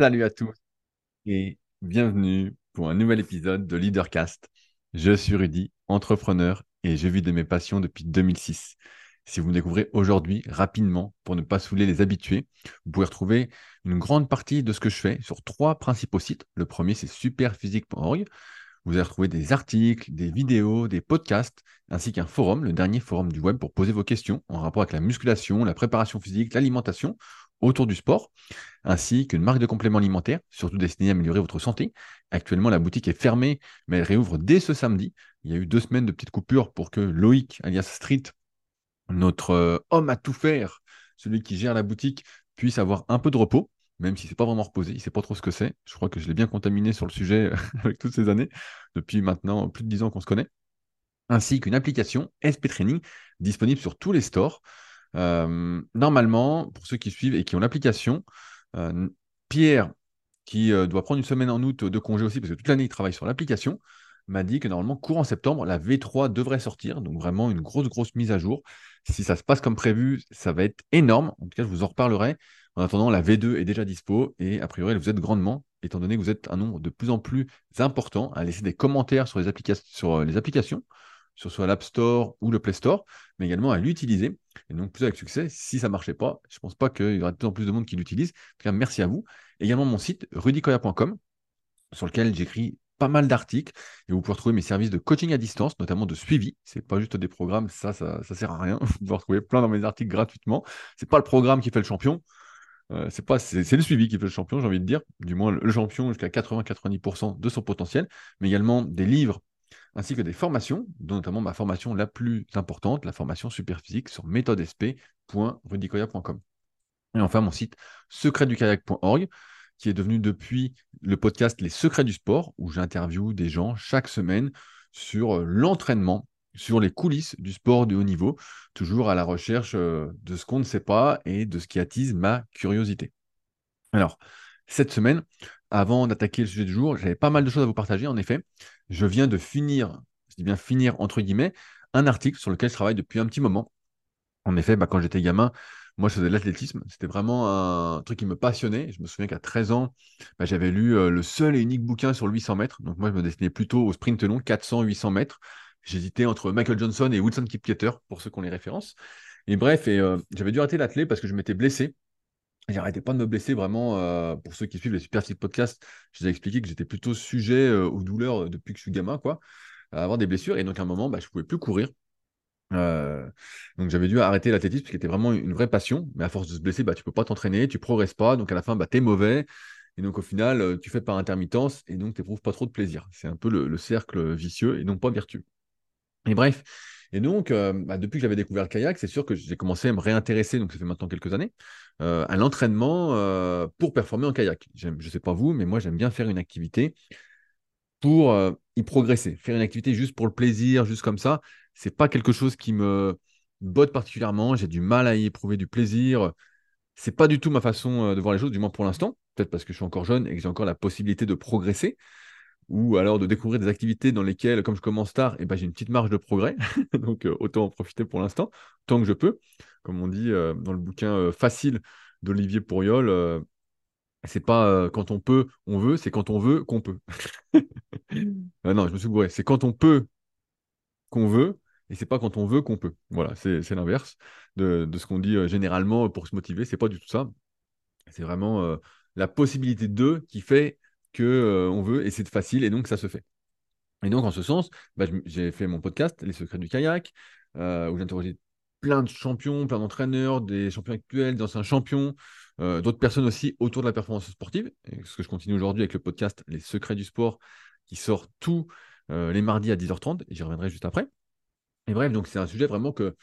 Salut à tous et bienvenue pour un nouvel épisode de Leadercast. Je suis Rudy, entrepreneur et je vis de mes passions depuis 2006. Si vous me découvrez aujourd'hui, rapidement, pour ne pas saouler les habitués, vous pouvez retrouver une grande partie de ce que je fais sur trois principaux sites. Le premier, c'est superphysique.org. Vous allez retrouver des articles, des vidéos, des podcasts, ainsi qu'un forum, le dernier forum du web pour poser vos questions en rapport avec la musculation, la préparation physique, l'alimentation autour du sport, ainsi qu'une marque de compléments alimentaires, surtout destinée à améliorer votre santé. Actuellement, la boutique est fermée, mais elle réouvre dès ce samedi. Il y a eu deux semaines de petites coupures pour que Loïc, alias Street, notre euh, homme à tout faire, celui qui gère la boutique, puisse avoir un peu de repos, même si c'est pas vraiment reposé, il ne sait pas trop ce que c'est. Je crois que je l'ai bien contaminé sur le sujet avec toutes ces années, depuis maintenant plus de dix ans qu'on se connaît. Ainsi qu'une application SP Training disponible sur tous les stores. Euh, normalement, pour ceux qui suivent et qui ont l'application, euh, Pierre, qui euh, doit prendre une semaine en août de congé aussi, parce que toute l'année il travaille sur l'application, m'a dit que normalement, courant septembre, la V3 devrait sortir. Donc vraiment une grosse, grosse mise à jour. Si ça se passe comme prévu, ça va être énorme. En tout cas, je vous en reparlerai. En attendant, la V2 est déjà dispo et a priori, elle vous aide grandement, étant donné que vous êtes un nombre de plus en plus important à laisser des commentaires sur les, sur les applications sur soit l'App Store ou le Play Store, mais également à l'utiliser. Et donc, plus avec succès, si ça ne marchait pas, je ne pense pas qu'il y aura de plus en plus de monde qui l'utilise. En tout cas, merci à vous. Également mon site, rudicoya.com, sur lequel j'écris pas mal d'articles et vous pouvez retrouver mes services de coaching à distance, notamment de suivi. C'est pas juste des programmes, ça, ça, sert à rien. Vous pouvez retrouver plein dans mes articles gratuitement. C'est pas le programme qui fait le champion. Euh, c'est c'est, le suivi qui fait le champion, j'ai envie de dire. Du moins, le champion jusqu'à 80-90% de son potentiel, mais également des livres ainsi que des formations, dont notamment ma formation la plus importante, la formation superphysique sur méthodesp.rudicoya.com. Et enfin, mon site secretdukayak.org, qui est devenu depuis le podcast Les Secrets du Sport, où j'interviewe des gens chaque semaine sur euh, l'entraînement, sur les coulisses du sport de haut niveau, toujours à la recherche euh, de ce qu'on ne sait pas et de ce qui attise ma curiosité. Alors, cette semaine, avant d'attaquer le sujet du jour, j'avais pas mal de choses à vous partager. En effet, je viens de finir, je dis bien finir entre guillemets, un article sur lequel je travaille depuis un petit moment. En effet, bah, quand j'étais gamin, moi je faisais de l'athlétisme. C'était vraiment un truc qui me passionnait. Je me souviens qu'à 13 ans, bah, j'avais lu euh, le seul et unique bouquin sur le 800 mètres. Donc moi, je me destinais plutôt au sprint long, 400-800 mètres. J'hésitais entre Michael Johnson et Wilson Kipketer, pour ceux qui ont les références. Et bref, euh, j'avais dû arrêter l'athlé parce que je m'étais blessé J'arrêtais pas de me blesser vraiment. Euh, pour ceux qui suivent les Super Podcasts, je vous ai expliqué que j'étais plutôt sujet euh, aux douleurs euh, depuis que je suis gamin, quoi, à avoir des blessures. Et donc, à un moment, bah, je pouvais plus courir. donc, j'avais dû arrêter l'athlétisme, ce qui était vraiment une vraie passion. Mais à force de se blesser, bah, tu peux pas t'entraîner, tu progresses pas. Donc, à la fin, bah, tu es mauvais. Et donc, au final, tu fais par intermittence et donc, tu n'éprouves pas trop de plaisir. C'est un peu le, le cercle vicieux et non pas vertueux. Et bref, et donc, euh, bah, depuis que j'avais découvert le kayak, c'est sûr que j'ai commencé à me réintéresser, donc ça fait maintenant quelques années, euh, à l'entraînement euh, pour performer en kayak. Je ne sais pas vous, mais moi j'aime bien faire une activité pour y progresser. Faire une activité juste pour le plaisir, juste comme ça, c'est pas quelque chose qui me botte particulièrement. J'ai du mal à y éprouver du plaisir. C'est pas du tout ma façon de voir les choses, du moins pour l'instant. Peut-être parce que je suis encore jeune et que j'ai encore la possibilité de progresser ou alors de découvrir des activités dans lesquelles, comme je commence tard, eh ben, j'ai une petite marge de progrès. Donc, euh, autant en profiter pour l'instant, tant que je peux. Comme on dit euh, dans le bouquin euh, Facile d'Olivier Pourriol, c'est pas quand on peut, on veut, c'est quand on veut qu'on peut. non, je me suis bourré. C'est quand on peut qu'on veut, et c'est pas quand on veut qu'on peut. Voilà, c'est l'inverse de, de, ce qu'on dit généralement pour se motiver. C'est pas du tout ça. C'est vraiment la possibilité de qui fait que euh, on veut et c'est facile et donc ça se fait. Et donc en ce sens, bah, j'ai fait mon podcast Les secrets du kayak euh, où j'ai interrogé plein de champions, plein d'entraîneurs, des champions actuels, d'anciens champions, euh, d'autres personnes aussi autour de la performance sportive. Ce que je continue aujourd'hui avec le podcast Les secrets du sport qui sort tous les mardis à 10h30 et j'y reviendrai juste après. Et bref, donc c'est un sujet vraiment que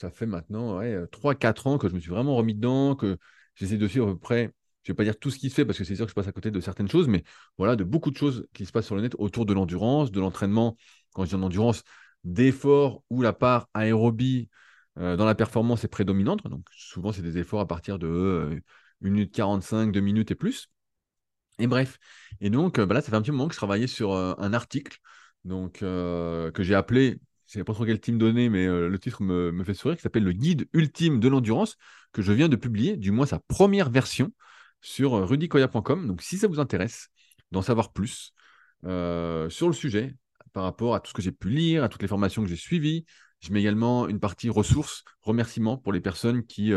ça fait maintenant ouais, 3-4 ans que je me suis vraiment remis dedans, que j'essaie de suivre à peu près je ne vais pas dire tout ce qui se fait parce que c'est sûr que je passe à côté de certaines choses, mais voilà, de beaucoup de choses qui se passent sur le net autour de l'endurance, de l'entraînement, quand je dis en endurance, d'efforts où la part aérobie euh, dans la performance est prédominante. Donc souvent, c'est des efforts à partir de 1 euh, minute 45, 2 minutes et plus. Et bref. Et donc, euh, bah là, ça fait un petit moment que je travaillais sur un article donc, que j'ai appelé, je ne sais pas trop quel team donner, mais le titre me, me fait sourire, qui s'appelle Le guide ultime de l'endurance, que je viens de publier, du moins sa première version. Sur rudicoya.com. Donc, si ça vous intéresse d'en savoir plus sur le sujet, par rapport à tout ce que j'ai pu lire, à toutes les formations que j'ai suivies, je mets également une partie ressources, remerciements pour les personnes qui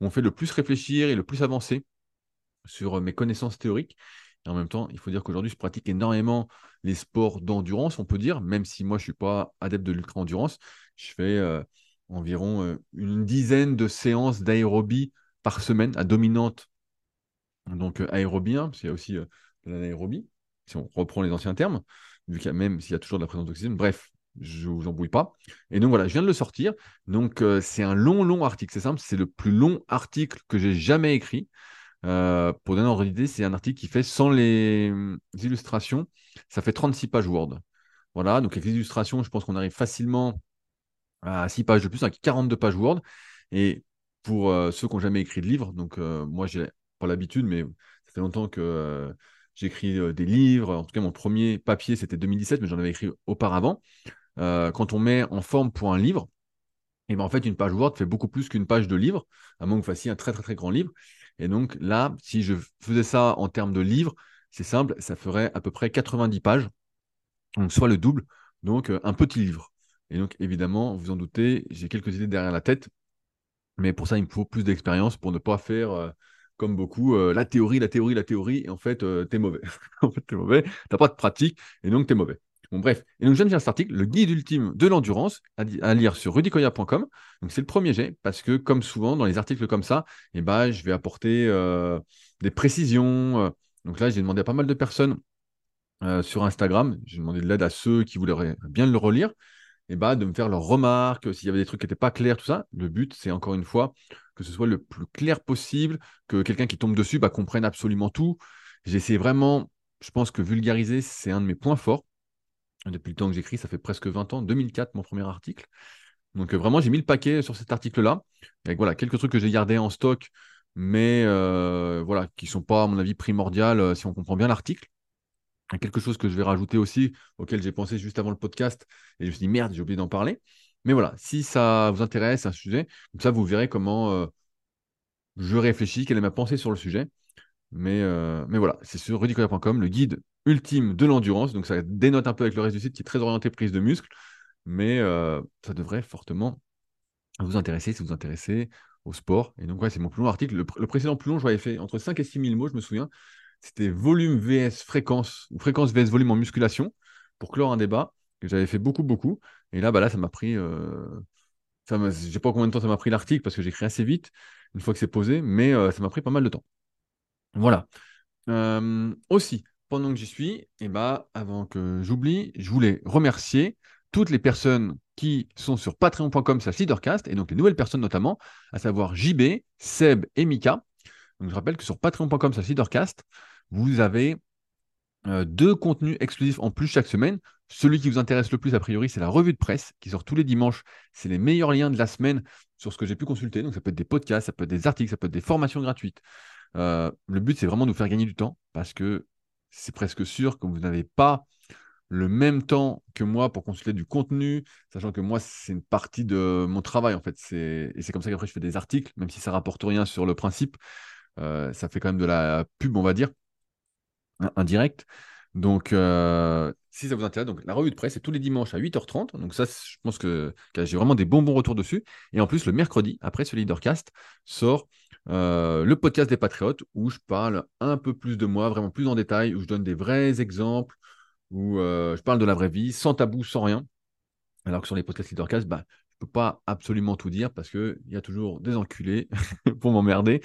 m'ont fait le plus réfléchir et le plus avancer sur mes connaissances théoriques. Et en même temps, il faut dire qu'aujourd'hui, je pratique énormément les sports d'endurance, on peut dire, même si moi, je ne suis pas adepte de l'ultra-endurance. Je fais euh, environ euh, une dizaine de séances d'aérobie par semaine à dominante. Donc, euh, aérobie, parce qu'il y a aussi de l'anaérobie, si on reprend les anciens termes, vu qu'il y a même s'il y a toujours de la présence d'oxygène. Bref, je vous embrouille pas. Et donc voilà, je viens de le sortir. Donc c'est un long, long article. C'est simple, c'est le plus long article que j'ai jamais écrit. Euh, pour donner un c'est un article qui fait sans les illustrations, ça fait 36 pages Word. Voilà, donc avec les illustrations, je pense qu'on arrive facilement à 6 pages de plus, à 42 pages Word. Et pour euh, ceux qui n'ont jamais écrit de livre, donc euh, moi, j'ai pas l'habitude, mais ça fait longtemps que j'écris des livres. En tout cas, mon premier papier, c'était 2017, mais j'en avais écrit auparavant. quand on met en forme pour un livre, et ben en fait, une page Word fait beaucoup plus qu'une page de livre, à moins que vous un très très très grand livre. Et donc là, si je faisais ça en termes de livres, c'est simple, ça ferait à peu près 90 pages, donc soit le double, donc euh, un petit livre. Et donc évidemment, vous en doutez, j'ai quelques idées derrière la tête, mais pour ça, il me faut plus d'expérience pour ne pas faire euh, comme beaucoup euh, la théorie, la théorie, la théorie, et en fait, tu es mauvais. en fait, tu es mauvais, tu n'as pas de pratique, et donc tu es mauvais. Bon, bref. Et donc, je viens de faire cet article, le guide ultime de l'endurance, à, lire sur rudicoya.com. Donc, c'est le premier jet, parce que, comme souvent, dans les articles comme ça, eh ben, je vais apporter euh, des précisions. Euh. donc là, j'ai demandé à pas mal de personnes euh, sur Instagram, j'ai demandé de l'aide à ceux qui voulaient bien le relire, et eh ben, de me faire leurs remarques, s'il y avait des trucs qui n'étaient pas clairs, tout ça. Le but, c'est encore une fois que ce soit le plus clair possible, que quelqu'un qui tombe dessus bah, comprenne absolument tout. J'ai essayé vraiment, je pense que vulgariser, c'est un de mes points forts depuis le temps que j'écris, ça fait presque 20 ans, 2004 mon premier article. Donc euh, vraiment, j'ai mis le paquet sur cet article-là, avec voilà, quelques trucs que j'ai gardés en stock, mais euh, voilà, qui ne sont pas, à mon avis, primordiales euh, si on comprend bien l'article. Quelque chose que je vais rajouter aussi, auquel j'ai pensé juste avant le podcast, et je me suis dit, merde, j'ai oublié d'en parler. Mais voilà, si ça vous intéresse, un sujet, ça, vous verrez comment je réfléchis, quelle est ma pensée sur le sujet. Mais, mais voilà, c'est sur rudicoya.com, le guide ultime de l'endurance. Donc ça dénote un peu avec le reste du site qui est très orienté prise de muscle, mais euh, ça devrait fortement vous intéresser si vous vous intéressez au sport. Et donc, ouais, c'est mon plus long article. Le, précédent plus long, je l'avais fait entre 5 et 6 000 mots, je me souviens. C'était volume VS fréquence, ou fréquence VS volume en musculation, pour clore un débat que j'avais fait beaucoup, beaucoup. Et là, bah là ça m'a pris. Euh... Je sais pas combien de temps ça m'a pris l'article parce que j'écris assez vite une fois que c'est posé, mais euh, ça m'a pris pas mal de temps. Voilà. Euh, aussi, pendant que j'y suis, et eh ben, avant que j'oublie, je voulais remercier toutes les personnes qui sont sur patreon.com slash leadercast, et donc les nouvelles personnes notamment, à savoir JB, Seb et Mika. Je rappelle que sur patreon.com slash leadercast, vous avez deux contenus exclusifs en plus chaque semaine. Celui qui vous intéresse le plus, a priori, c'est la revue de presse qui sort tous les dimanches. C'est les meilleurs liens de la semaine sur ce que j'ai pu consulter. Donc ça peut être des podcasts, ça peut être des articles, ça peut être des formations gratuites. Euh, le but, c'est vraiment de vous faire gagner du temps parce que c'est presque sûr que vous n'avez pas le même temps que moi pour consulter du contenu, sachant que moi, c'est une partie de mon travail, en fait. Et c'est comme ça qu'après, je fais des articles, même si ça rapporte rien sur le principe. Euh, ça fait quand même de la pub, on va dire, indirect. Donc, euh, si ça vous intéresse, donc la revue de presse, c'est tous les dimanches à 8h30. Donc, ça, je pense que, j'ai vraiment des bons bons retours dessus. Et en plus, le mercredi, après ce Leadercast, sort euh, le podcast des Patriotes, où je parle un peu plus de moi, vraiment plus en détail, où je donne des vrais exemples, où euh, je parle de la vraie vie, sans tabou, sans rien. Alors que sur les podcasts Leadercast, bah, je ne peux pas absolument tout dire parce qu'il y a toujours des enculés pour m'emmerder.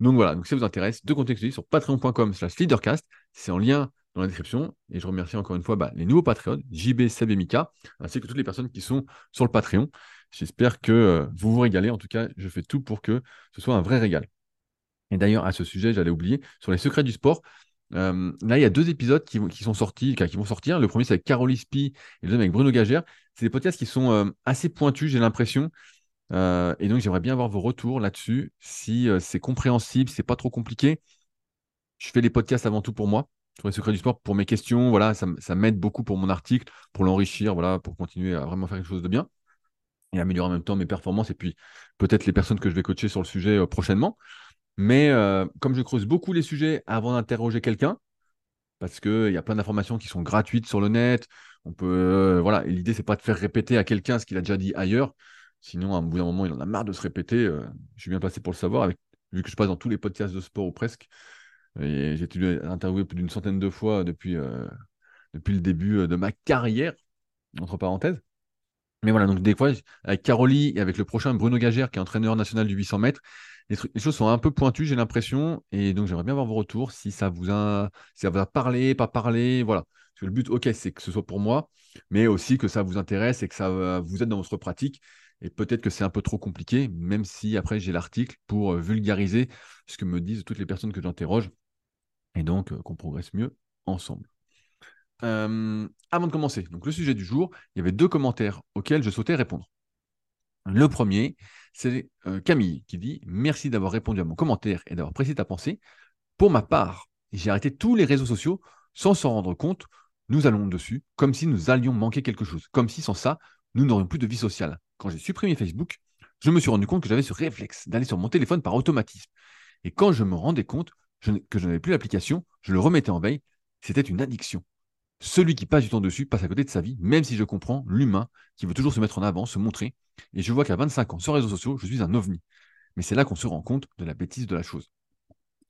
Donc voilà, donc si ça vous intéresse, deux contextes sur patreon.com slash leadercast, c'est en lien dans la description. Et je remercie encore une fois bah, les nouveaux Patreons, JB, Seb Mika, ainsi que toutes les personnes qui sont sur le Patreon. J'espère que euh, vous vous régalez. En tout cas, je fais tout pour que ce soit un vrai régal. Et d'ailleurs, à ce sujet, j'allais oublier, sur les secrets du sport, euh, là, il y a deux épisodes qui, sont sortis, qui vont sortir. Le premier, c'est avec Carole Spi et le deuxième avec Bruno Gagère. C'est des podcasts qui sont euh, assez pointus, j'ai l'impression. et donc, j'aimerais bien avoir vos retours là-dessus, si c'est compréhensible, si c'est pas trop compliqué. Je fais les podcasts avant tout pour moi, sur les secrets du sport, pour mes questions. Ça, m'aide beaucoup pour mon article, pour l'enrichir, voilà, pour continuer à vraiment faire quelque chose de bien et améliorer en même temps mes performances et puis peut-être les personnes que je vais coacher sur le sujet euh, prochainement. Mais euh, comme je creuse beaucoup les sujets avant d'interroger quelqu'un, parce qu'il y a plein d'informations qui sont gratuites sur le net, on peut, euh, voilà, et l'idée, c'est pas de faire répéter à quelqu'un ce qu'il a déjà dit ailleurs. Sinon, à un bout d'un moment, il en a marre de se répéter. Je suis bien placé pour le savoir, vu que je passe dans tous les podcasts de sport ou presque. J'ai été interviewé plus d'une centaine de fois depuis, depuis le début de ma carrière, entre parenthèses. Mais voilà, donc des fois, avec Caroli et avec le prochain Bruno Gagère, qui est entraîneur national du 800 mètres, les, choses sont un peu pointues, j'ai l'impression. Et donc, j'aimerais bien avoir vos retours, si ça vous a, si ça vous a parlé, pas parlé. Voilà. Parce que le but, ok, c'est que ce soit pour moi, mais aussi que ça vous intéresse et que ça vous aide dans votre pratique. Et peut-être que c'est un peu trop compliqué, même si après j'ai l'article pour euh, vulgariser ce que me disent toutes les personnes que j'interroge. Et donc, euh, qu'on progresse mieux ensemble. Euh, avant de commencer, donc le sujet du jour, il y avait deux commentaires auxquels je souhaitais répondre. Le premier, c'est euh, Camille qui dit Merci d'avoir répondu à mon commentaire et d'avoir précisé ta pensée. Pour ma part, j'ai arrêté tous les réseaux sociaux sans s'en rendre compte. Nous allons dessus comme si nous allions manquer quelque chose, comme si sans ça, nous n'aurions plus de vie sociale. Quand j'ai supprimé Facebook, je me suis rendu compte que j'avais ce réflexe d'aller sur mon téléphone par automatisme. Et quand je me rendais compte que je n'avais plus l'application, je le remettais en veille. C'était une addiction. Celui qui passe du temps dessus passe à côté de sa vie, même si je comprends l'humain qui veut toujours se mettre en avant, se montrer. Et je vois qu'à 25 ans, sur les réseaux sociaux, je suis un ovni. Mais c'est là qu'on se rend compte de la bêtise de la chose.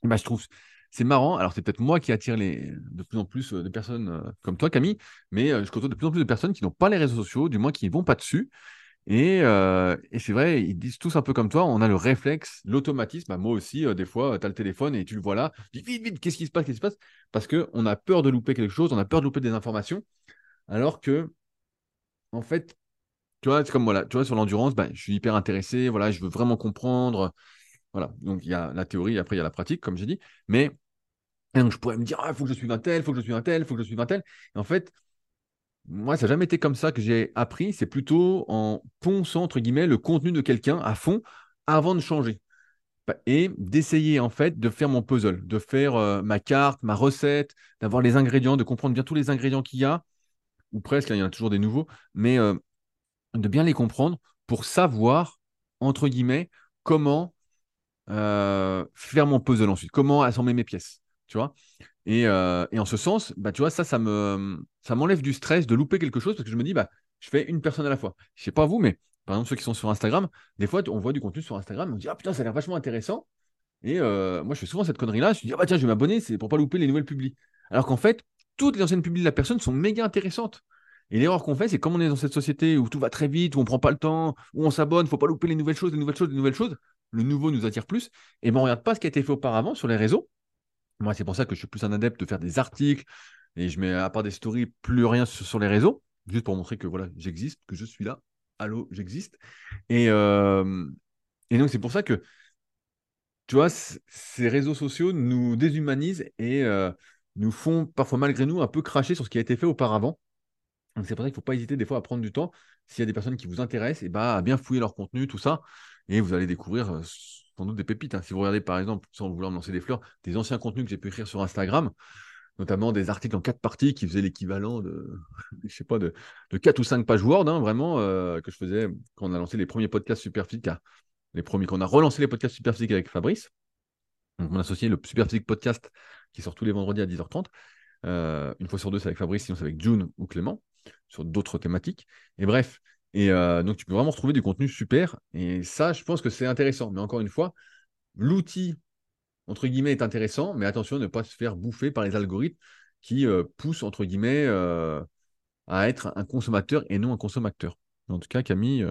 Bah, je trouve c'est marrant. Alors, c'est peut-être moi qui attire de plus en plus euh, de personnes euh, comme toi, Camille, mais euh, je côtoie de plus en plus de personnes qui n'ont pas les réseaux sociaux, du moins qui ne vont pas dessus, euh, et, c'est vrai, ils disent tous un peu comme toi, on a le réflexe, l'automatisme. Bah, moi aussi, euh, des fois, tu as le téléphone et tu le vois là. vite, vite, qu'est-ce qui se passe Qu'est-ce qui se passe? Parce qu'on a peur de louper quelque chose, on a peur de louper des informations. Alors que, en fait, tu vois, c'est comme voilà, tu vois, sur l'endurance, bah, je suis hyper intéressé, voilà, je veux vraiment comprendre. Voilà, donc il y a la théorie, après il y a la pratique, comme j'ai dit. Mais je pourrais me dire, il ah, faut que je suive un tel, il faut que je suive un tel, il faut que je suive un tel. Et en fait, moi, ça n'a jamais été comme ça que j'ai appris. C'est plutôt en ponçant, entre guillemets, le contenu de quelqu'un à fond avant de changer. Et d'essayer, en fait, de faire mon puzzle, de faire euh, ma carte, ma recette, d'avoir les ingrédients, de comprendre bien tous les ingrédients qu'il y a, ou presque, hein, il y en a toujours des nouveaux, mais euh, de bien les comprendre pour savoir, entre guillemets, comment euh, faire mon puzzle ensuite, comment assembler mes pièces. Tu vois euh, et, en ce sens, bah, tu vois, ça, ça me, ça m'enlève du stress de louper quelque chose parce que je me dis, bah, je fais une personne à la fois. Je sais pas vous, mais par exemple, ceux qui sont sur Instagram, des fois, on voit du contenu sur Instagram, on dit, ah putain, ça a l'air vachement intéressant. Et euh, moi, je fais souvent cette connerie-là. Je me dis, ah bah tiens, je vais m'abonner, c'est pour pas louper les nouvelles publis. Alors qu'en fait, toutes les anciennes publis de la personne sont méga intéressantes. Et l'erreur qu'on fait, c'est comme on est dans cette société où tout va très vite, où on prend pas le temps, où on s'abonne, faut pas louper les nouvelles choses, les nouvelles choses, les nouvelles choses. Le nouveau nous attire plus. Et ben, on regarde pas ce qui a été fait auparavant sur les réseaux. Moi, c'est pour ça que je suis plus un adepte de faire des articles et je mets, à part des stories, plus rien sur, les réseaux, juste pour montrer que voilà, j'existe, que je suis là. Allô, j'existe. Et, euh, et donc, c'est pour ça que, tu vois, ces réseaux sociaux nous déshumanisent et euh, nous font parfois, malgré nous, un peu cracher sur ce qui a été fait auparavant. Donc, c'est pour ça qu'il ne faut pas hésiter des fois à prendre du temps. S'il y a des personnes qui vous intéressent, et bah, à bien fouiller leur contenu, tout ça, et vous allez découvrir euh, sans doute des pépites. Hein. Si vous regardez par exemple, sans vouloir me lancer des fleurs, des anciens contenus que j'ai pu écrire sur Instagram, notamment des articles en quatre parties qui faisaient l'équivalent de, je sais pas, de, de 4 ou 5 pages Word, hein, vraiment, euh, que je faisais quand on a lancé les premiers podcasts Superphysique, les premiers, quand on a relancé les podcasts Superphysique avec Fabrice. Donc, on associé le Superphysique Podcast qui sort tous les vendredis à 10h30. Euh, une fois sur deux, c'est avec Fabrice, sinon c'est avec June ou Clément, sur d'autres thématiques. Et bref, et euh, donc, tu peux vraiment retrouver du contenu super. Et ça, je pense que c'est intéressant. Mais encore une fois, l'outil, entre guillemets, est intéressant, mais attention à ne pas se faire bouffer par les algorithmes qui euh, poussent, entre guillemets, euh, à être un consommateur et non un consommateur. En tout cas, Camille,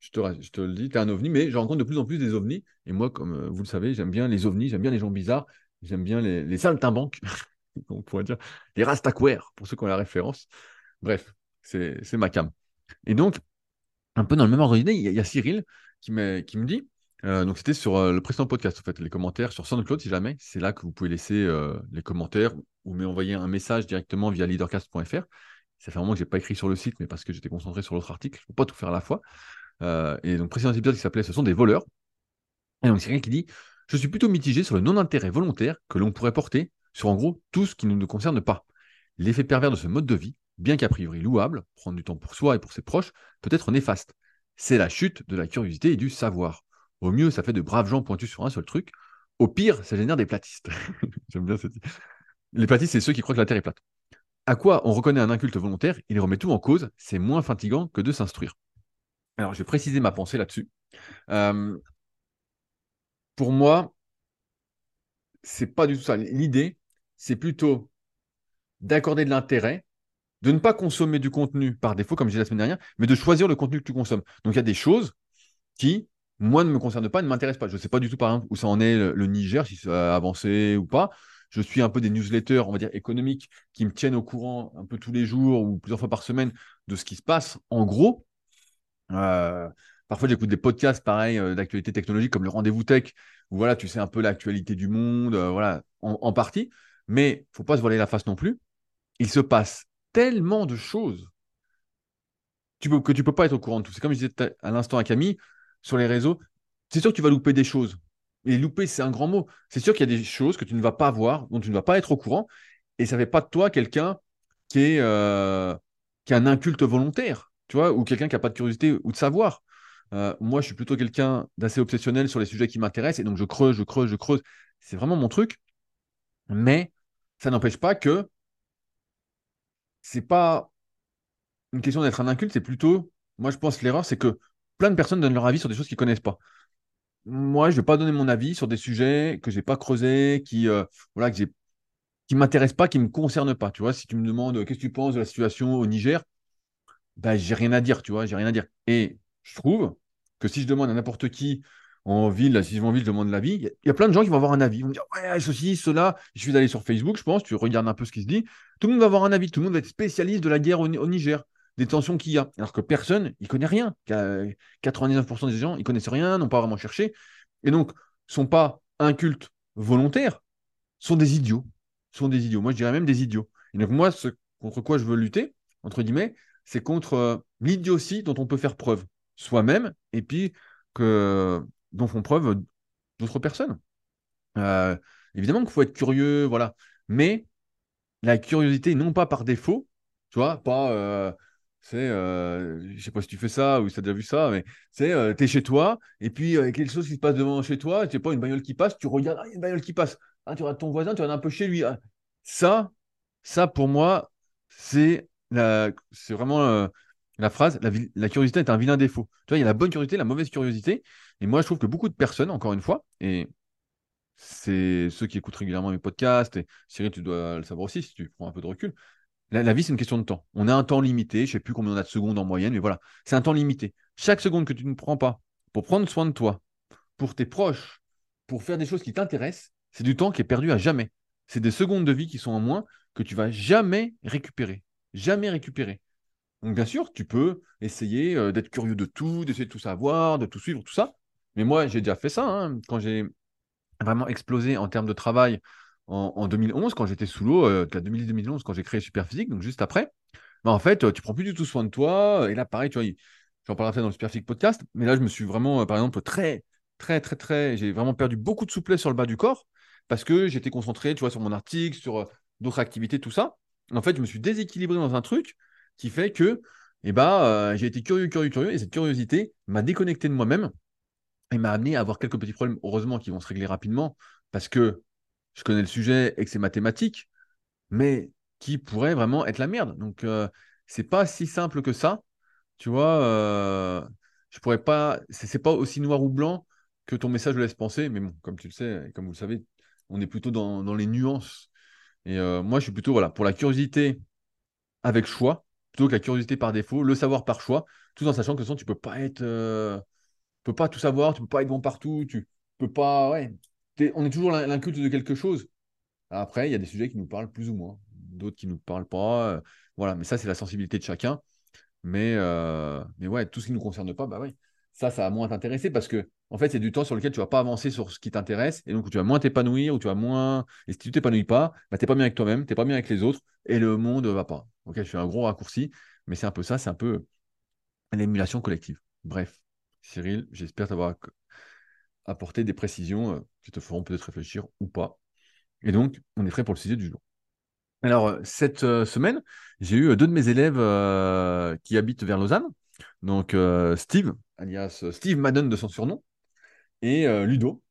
je te, je, te, le dis, tu es un ovni, mais je rencontre de plus en plus des ovnis. Et moi, comme vous le savez, j'aime bien les ovnis, j'aime bien les gens bizarres, j'aime bien les, les saltimbanques, on pourrait dire, les rastaquaires, pour ceux qui ont la référence. Bref, c'est ma cam. Et donc, un peu dans le même ordre d'idée, il y, a Cyril qui, qui me dit, euh, donc c'était sur euh, le précédent podcast, en fait, les commentaires sur SoundCloud, si jamais, c'est là que vous pouvez laisser euh, les commentaires ou m'envoyer un message directement via leadercast.fr. Ça fait un moment que je n'ai pas écrit sur le site, mais parce que j'étais concentré sur l'autre article, je ne peux pas tout faire à la fois. et donc, précédent épisode qui s'appelait Ce sont des voleurs. Et donc, Cyril qui dit Je suis plutôt mitigé sur le non-intérêt volontaire que l'on pourrait porter sur, en gros, tout ce qui ne nous concerne pas. L'effet pervers de ce mode de vie bien qu'a priori louable, prendre du temps pour soi et pour ses proches, peut être néfaste. C'est la chute de la curiosité et du savoir. Au mieux, ça fait de braves gens pointus sur un seul truc. Au pire, ça génère des platistes. J'aime bien cette Les platistes, c'est ceux qui croient que la Terre est plate. À quoi on reconnaît un inculte volontaire Il remet tout en cause. C'est moins fatigant que de s'instruire. Alors, je vais préciser ma pensée là-dessus. Euh, pour moi, c'est pas du tout ça. L'idée, c'est plutôt d'accorder de l'intérêt, de ne pas consommer du contenu par défaut, comme je disais la semaine dernière, mais de choisir le contenu que tu consommes. Donc, il y a des choses qui, moi, ne me concernent pas, ne m'intéressent pas. Je ne sais pas du tout, par exemple, où ça en est le, Niger, si ça a avancé ou pas. Je suis un peu des newsletters, on va dire, économiques, qui me tiennent au courant un peu tous les jours ou plusieurs fois par semaine de ce qui se passe. En gros, euh, parfois j'écoute des podcasts, pareil, euh, d'actualité technologique, comme le Rendez-vous Tech, où voilà, tu sais un peu l'actualité du monde, euh, voilà, en, partie. Mais faut pas se voiler la face non plus. Il se passe tellement de choses que tu peux pas être au courant de tout. C'est comme je disais à l'instant à Camille, sur les réseaux, c'est sûr que tu vas louper des choses. Et louper, c'est un grand mot. C'est sûr qu'il y a des choses que tu ne vas pas voir, dont tu ne vas pas être au courant. Et ça ne fait pas de toi quelqu'un qui est, euh, qui un inculte volontaire, tu vois, ou quelqu'un qui n'a pas de curiosité ou de savoir. Euh, moi, je suis plutôt quelqu'un d'assez obsessionnel sur les sujets qui m'intéressent. Et donc, je creuse, je creuse, je creuse. C'est vraiment mon truc. Mais ça n'empêche pas que c'est pas une question d'être un inculte, c'est plutôt, moi je pense l'erreur, c'est que plein de personnes donnent leur avis sur des choses qu'ils connaissent pas. Moi, je vais pas donner mon avis sur des sujets que je n'ai pas creusés, qui euh, voilà, que qui m'intéressent pas, qui me concernent pas. Tu vois, si tu me demandes euh, qu'est-ce que tu penses de la situation au Niger, ben, j'ai rien à dire, tu vois, j'ai rien à dire. Et je trouve que si je demande à n'importe qui en ville, si je vais en ville, je demande l'avis, il y, a plein de gens qui vont avoir un avis. Ils vont dire, ouais, ceci, cela. Je suis d'aller sur Facebook, je pense, tu regardes un peu ce qui se dit. Tout le monde va avoir un avis, tout le monde va être spécialiste de la guerre au Niger des tensions qu'il y a. Alors que personne, il connaît rien. 99% des gens, ils connaissent rien, n'ont pas vraiment cherché. Et donc, sont pas incultes volontaires, sont des idiots. Sont des idiots. Moi, je dirais même des idiots. Et donc, moi, ce contre quoi je veux lutter, entre guillemets, c'est contre euh, l'idiotie dont on peut faire preuve soi-même et puis que, dont font preuve d'autres personnes. Euh, évidemment qu'il faut être curieux, voilà. Mais la curiosité, non pas par défaut, tu vois, pas euh, c'est, euh, je sais pas si tu fais ça ou si tu as déjà vu ça, mais c'est, euh, tu es chez toi, et puis euh, quelque chose qui se passe devant chez toi, tu sais pas, une bagnole qui passe, tu regardes, ah, il y a une bagnole qui passe, ah, tu regardes ton voisin, tu regardes un peu chez lui. Ah. Ça, ça pour moi, c'est, c'est vraiment euh, la phrase, la, curiosité est un vilain défaut. Tu vois, il y a la bonne curiosité, la mauvaise curiosité, et moi je trouve que beaucoup de personnes, encore une fois, et c'est ceux qui écoutent régulièrement mes podcasts, et Cyril, tu dois le savoir aussi si tu prends un peu de recul, la, vie, c'est une question de temps. On a un temps limité, je ne sais plus combien on a de secondes en moyenne, mais voilà, c'est un temps limité. Chaque seconde que tu ne prends pas pour prendre soin de toi, pour tes proches, pour faire des choses qui t'intéressent, c'est du temps qui est perdu à jamais. C'est des secondes de vie qui sont en moins que tu vas jamais récupérer. Jamais récupérer. Donc bien sûr, tu peux essayer euh, d'être curieux de tout, d'essayer de tout savoir, de tout suivre, tout ça. Mais moi, j'ai déjà fait ça. Hein. quand j'ai vraiment explosé en termes de travail, en, 2011, quand j'étais sous l'eau, euh, 2010-2011, quand j'ai créé Superphysique, donc juste après, bah, en fait, euh, tu prends plus du tout soin de toi. Et là, pareil, tu vois, j'en parlerai dans le Superphysique podcast, mais là, je me suis vraiment, euh, par exemple, très, très, très, très, j'ai vraiment perdu beaucoup de souplesse sur le bas du corps parce que j'étais concentré, tu vois, sur mon article, sur euh, d'autres activités, tout ça. En fait, je me suis déséquilibré dans un truc qui fait que, eh ben, j'ai été curieux, curieux, curieux, et cette curiosité m'a déconnecté de moi-même et m'a amené à avoir quelques petits problèmes, heureusement, qui vont se régler rapidement parce que je connais le sujet et que c'est mathématique, mais qui pourrait vraiment être la merde. Donc, euh, c'est pas si simple que ça. Tu vois, euh, je pourrais pas. C'est pas aussi noir ou blanc que ton message le laisse penser, mais bon, comme tu le sais, comme vous le savez, on est plutôt dans, les nuances. Et euh, moi, je suis plutôt voilà, pour la curiosité avec choix, plutôt que la curiosité par défaut, le savoir par choix, tout en sachant que sinon, tu peux pas être. tu peux pas tout savoir, tu peux pas être bon partout, tu peux pas. Ouais, on est toujours l'inculte de quelque chose. Après, il y a des sujets qui nous parlent plus ou moins, d'autres qui ne nous parlent pas. Euh, voilà, mais ça, c'est la sensibilité de chacun. Mais, euh, mais ouais, tout ce qui ne nous concerne pas, bah oui, ça, ça va moins t'intéresser parce que, en fait, c'est du temps sur lequel tu vas pas avancer sur ce qui t'intéresse et donc tu vas moins t'épanouir ou tu vas moins. Et si tu t'épanouis pas, bah, tu n'es pas bien avec toi-même, tu n'es pas bien avec les autres et le monde ne va pas. Ok, je fais un gros raccourci, mais c'est un peu ça, c'est un peu l'émulation collective. Bref, Cyril, j'espère t'avoir apporter des précisions euh, qui te feront peut-être réfléchir ou pas. Et donc, on est prêt pour le sujet du jour. Alors, euh, cette euh, semaine, j'ai eu deux de mes élèves qui habitent vers Lausanne. Donc, Steve, alias Steve Madden de son surnom, et Ludo.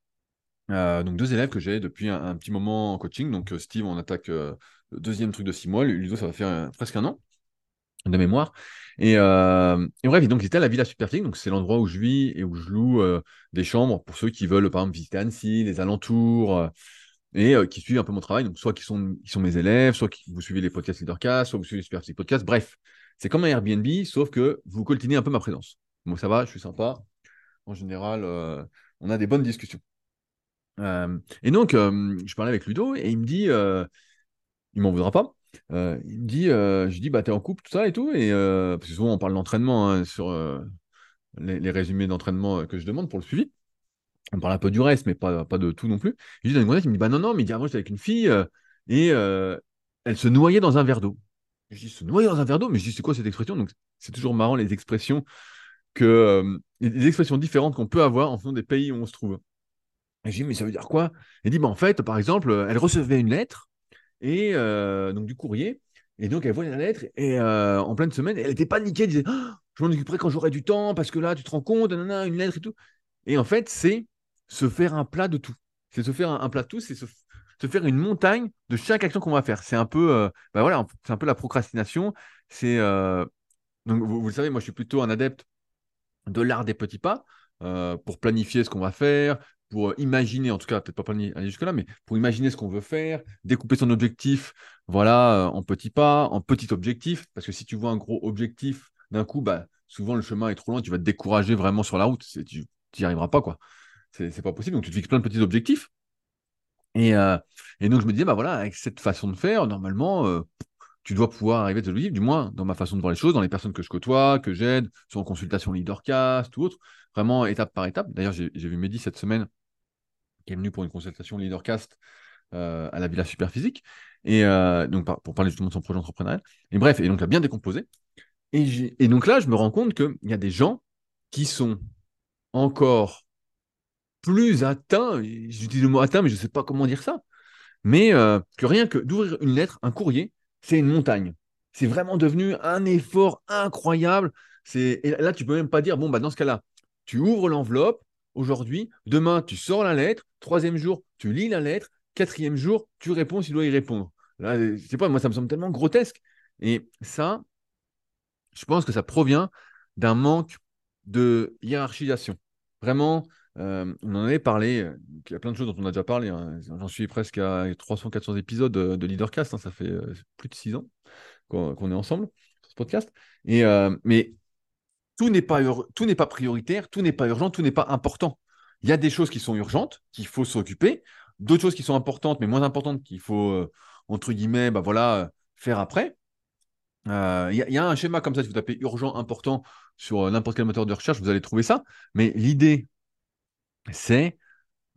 Euh, donc deux élèves que j'ai depuis un, petit moment en coaching. Donc Steve, on attaque le deuxième truc de six mois. Ludo, ça va faire presque un an de mémoire. Et, bref, donc c'était à la Villa Superphysique, donc c'est l'endroit où je vis et où je loue des chambres pour ceux qui veulent, par exemple, visiter Annecy, les alentours, et qui suivent un peu mon travail. Donc, soit qui sont, qui sont mes élèves, soit qui vous suivez les podcasts Leadercast, soit vous suivez les Superphysique Podcast. Bref, c'est comme un Airbnb, sauf que vous coltinez un peu ma présence. Bon, ça va, je suis sympa. En général, on a des bonnes discussions. et donc, je parlais avec Ludo et il me dit, il m'en voudra pas, euh, il me dit, euh, je dis, bah, t'es en couple, tout ça et tout. Et, euh, parce que souvent, on parle d'entraînement hein, sur les, résumés d'entraînement que je demande pour le suivi. On parle un peu du reste, mais pas, pas de tout non plus. Je dis, il me dit, bah non, non, mais il dit, avant, j'étais avec une fille et elle se noyait dans un verre d'eau. Je dis, se noyer dans un verre d'eau? Mais je dis, c'est quoi cette expression? Donc, c'est toujours marrant les expressions que les expressions différentes qu'on peut avoir en fonction des pays où on se trouve. Et je dis, mais ça veut dire quoi? Il dit, bah, en fait, par exemple, elle recevait une lettre et euh, donc du courrier. Et donc, elle voyait la lettre et euh, en pleine semaine, elle était paniquée, elle disait oh, Je m'en occuperai quand j'aurai du temps parce que là, tu te rends compte, une lettre et tout. Et en fait, c'est se faire un plat de tout. C'est se faire un, plat de tout, c'est se, faire une montagne de chaque action qu'on va faire. C'est un peu, euh, bah voilà, c'est un peu la procrastination. C'est donc vous, le savez, moi, je suis plutôt un adepte de l'art des petits pas. pour planifier ce qu'on va faire, pour imaginer, en tout cas, peut-être pas aller jusque-là, mais pour imaginer ce qu'on veut faire, découper son objectif, voilà, euh, en petits pas, en petits objectifs, parce que si tu vois un gros objectif d'un coup, bah, souvent le chemin est trop loin, tu vas te décourager vraiment sur la route, tu n'y arriveras pas, quoi. C'est pas possible, donc tu te fixes plein de petits objectifs. Et, euh, et, donc je me disais, bah voilà, avec cette façon de faire, normalement, euh, tu dois pouvoir arriver à te le du moins dans ma façon de voir les choses, dans les personnes que je côtoie, que j'aide, sur en consultation leadercast ou autre, vraiment étape par étape. D'ailleurs, j'ai vu Mehdi cette semaine qui est venu pour une consultation Leadercast euh, à la Villa Superphysique, et euh, donc pour parler justement de son projet entrepreneurial. Et bref, et donc a bien décomposé. Et, et donc là, je me rends compte qu'il y a des gens qui sont encore plus atteints, j'utilise le mot atteint, mais je ne sais pas comment dire ça, mais euh, que rien que d'ouvrir une lettre, un courrier, c'est une montagne. C'est vraiment devenu un effort incroyable. Là, tu peux même pas dire, bon, bah, dans ce cas-là, tu ouvres l'enveloppe, aujourd'hui, demain, tu sors la lettre, troisième jour, tu lis la lettre, quatrième jour, tu réponds s'il doit y répondre. Là, je pas, moi, ça me semble tellement grotesque. Et ça, je pense que ça provient d'un manque de hiérarchisation. Vraiment, on en avait parlé, il y a plein de choses dont on a déjà parlé. Hein. J'en suis presque à 300-400 épisodes de, Leadercast, hein. ça fait plus de six ans qu'on est ensemble sur ce podcast. Et, mais tout n'est pas, tout pas prioritaire, tout n'est pas urgent, tout n'est pas important. Il y a des choses qui sont urgentes, qu'il faut s'occuper, d'autres choses qui sont importantes, mais moins importantes, qu'il faut, entre guillemets, bah voilà, faire après. Il y, a un schéma comme ça, si vous tapez urgent, important sur n'importe quel moteur de recherche, vous allez trouver ça. Mais l'idée, c'est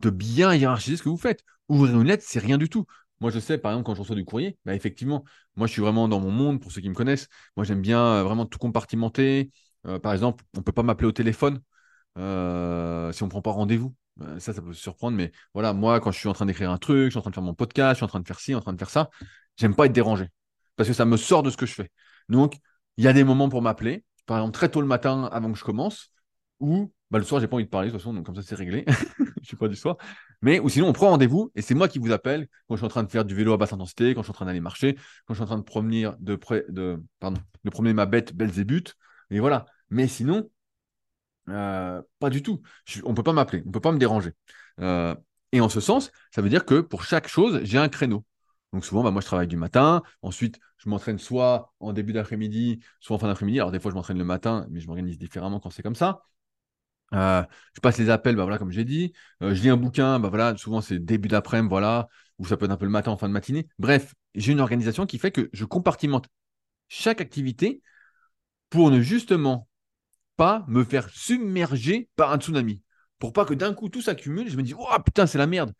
de bien hiérarchiser ce que vous faites. Ouvrir une lettre, c'est rien du tout. Moi, je sais, par exemple, quand je reçois du courrier, bah, effectivement, moi, je suis vraiment dans mon monde, pour ceux qui me connaissent. Moi, j'aime bien vraiment tout compartimenter. Euh, par exemple, on ne peut pas m'appeler au téléphone euh, si on ne prend pas rendez-vous. Euh, ça, ça peut surprendre, mais voilà, moi, quand je suis en train d'écrire un truc, je suis en train de faire mon podcast, je suis en train de faire ci, en train de faire ça, j'aime pas être dérangé parce que ça me sort de ce que je fais. Donc, il y a des moments pour m'appeler, par exemple, très tôt le matin avant que je commence, ou bah, le soir, j'ai pas envie de parler, de toute façon, donc comme ça, c'est réglé. je suis pas du soir. Mais, ou sinon, on prend rendez-vous et c'est moi qui vous appelle quand je suis en train de faire du vélo à basse intensité, quand je suis en train d'aller marcher, quand je suis en train de promener, de, de, pardon, de promener ma bête Belzébuth. Et voilà. Mais sinon, euh, pas du tout. on ne peut pas m'appeler, on peut pas me déranger. Euh, et en ce sens, ça veut dire que pour chaque chose, j'ai un créneau. Donc souvent, bah, moi, je travaille du matin. Ensuite, je m'entraîne soit en début d'après-midi, soit en fin d'après-midi. Alors des fois, je m'entraîne le matin, mais je m'organise différemment quand c'est comme ça. Euh, je passe les appels, bah, voilà, comme j'ai dit. je lis un bouquin, bah, voilà, souvent c'est début d'après-midi, voilà, ou ça peut être un peu le matin en fin de matinée. Bref, j'ai une organisation qui fait que je compartimente chaque activité pour ne justement pas me faire submerger par un tsunami. Pour pas que d'un coup tout s'accumule, je me dis, oh putain, c'est la merde.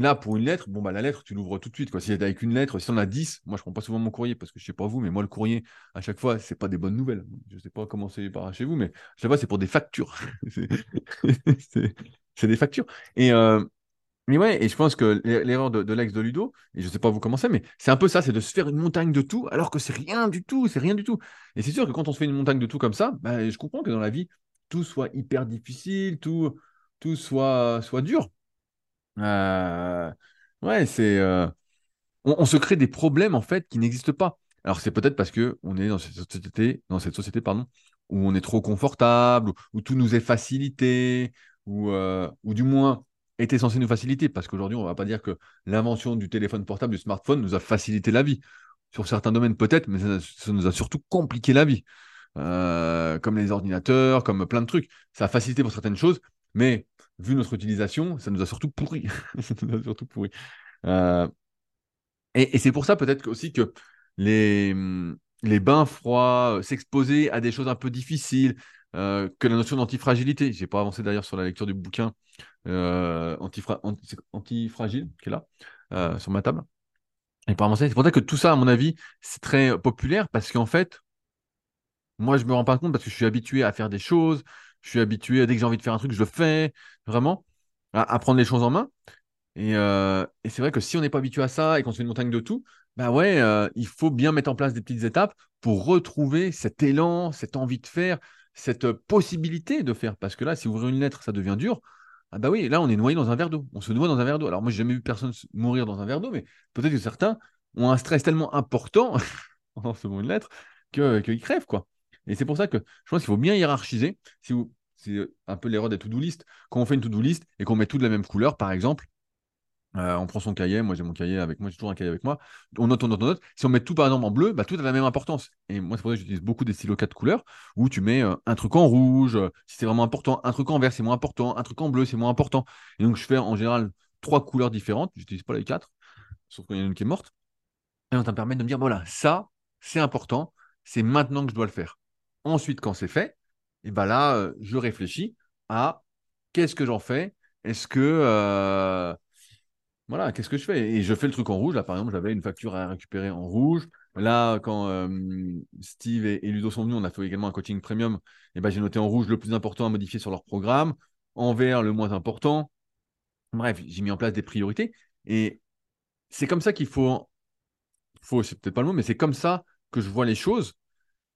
Là, pour une lettre, bon, bah, la lettre, tu l'ouvres tout de suite. Quoi. Si avec une lettre, si on a 10, moi, je prends pas souvent mon courrier parce que je sais pas vous, mais moi, le courrier, à chaque fois, c'est pas des bonnes nouvelles. Je sais pas comment c'est par chez vous, mais je sais pas, c'est pour des factures. c'est des factures. Et, euh, mais ouais, et je pense que l'erreur de, l'ex de Ludo, et je ne sais pas vous comment c'est, mais c'est un peu ça, c'est de se faire une montagne de tout, alors que c'est rien du tout, c'est rien du tout. Et c'est sûr que quand on se fait une montagne de tout comme ça, bah, je comprends que dans la vie, tout soit hyper difficile, tout, tout soit, soit dur. Euh, ouais, c'est. euh, on, se crée des problèmes en fait qui n'existent pas. Alors c'est peut-être parce que on est dans cette société, dans cette société pardon, où on est trop confortable, où, tout nous est facilité, ou euh, ou du moins était censé nous faciliter. Parce qu'aujourd'hui, on va pas dire que l'invention du téléphone portable, du smartphone, nous a facilité la vie. Sur certains domaines peut-être, mais ça, ça nous a surtout compliqué la vie. Comme les ordinateurs, comme plein de trucs. Ça a facilité pour certaines choses, mais vu notre utilisation, ça nous a surtout pourri. Euh, et, c'est pour ça peut-être aussi que les, les bains froids, euh, s'exposer à des choses un peu difficiles, euh, que la notion d'antifragilité. J'ai pas avancé d'ailleurs sur la lecture du bouquin Antifragile qui est là, sur ma table. Et pas avancé. C'est pour ça que tout ça, à mon avis, c'est très populaire parce qu'en fait, moi, je me rends pas compte parce que je suis habitué à faire des choses. Je suis habitué, dès que j'ai envie de faire un truc, je le fais, vraiment, à, prendre les choses en main. Et, euh, et c'est vrai que si on n'est pas habitué à ça et qu'on se fait une montagne de tout, bah ouais, euh, il faut bien mettre en place des petites étapes pour retrouver cet élan, cette envie de faire, cette possibilité de faire. Parce que là, si ouvrir une lettre, ça devient dur. Ah bah oui, là, on est noyé dans un verre d'eau. On se noie dans un verre d'eau. Alors moi, j'ai jamais vu personne mourir dans un verre d'eau, mais peut-être que certains ont un stress tellement important en recevant une lettre qu'ils crèvent, quoi. Et c'est pour ça que je pense qu'il faut bien hiérarchiser. Si c'est un peu l'erreur des to-do list. Quand on fait une to-do list et qu'on met tout de la même couleur, par exemple, euh, on prend son cahier, moi j'ai mon cahier avec moi, j'ai toujours un cahier avec moi. On note, on note, on note. Si on met tout par exemple en bleu, bah, tout a la même importance. Et moi, c'est pour ça que j'utilise beaucoup des stylos quatre couleurs où tu mets euh, un truc en rouge, euh, si c'est vraiment important, un truc en vert, c'est moins important, un truc en bleu, c'est moins important. Et donc, je fais en général trois couleurs différentes. J'utilise pas les quatre, sauf qu'il y en a une qui est morte. Et ça me permet de me dire, voilà, ça, c'est important, c'est maintenant que je dois le faire. Ensuite, quand c'est fait, et ben là, euh, je réfléchis à qu'est-ce que j'en fais? Est-ce que. euh, voilà, qu'est-ce que je fais? Et je fais le truc en rouge. Là, par exemple, j'avais une facture à récupérer en rouge. Là, quand euh, Steve et, Ludo sont venus, on a fait également un coaching premium. Et ben, j'ai noté en rouge le plus important à modifier sur leur programme, en vert le moins important. Bref, j'ai mis en place des priorités. Et c'est comme ça qu'il faut, faut, c'est peut-être pas le mot, mais c'est comme ça que je vois les choses.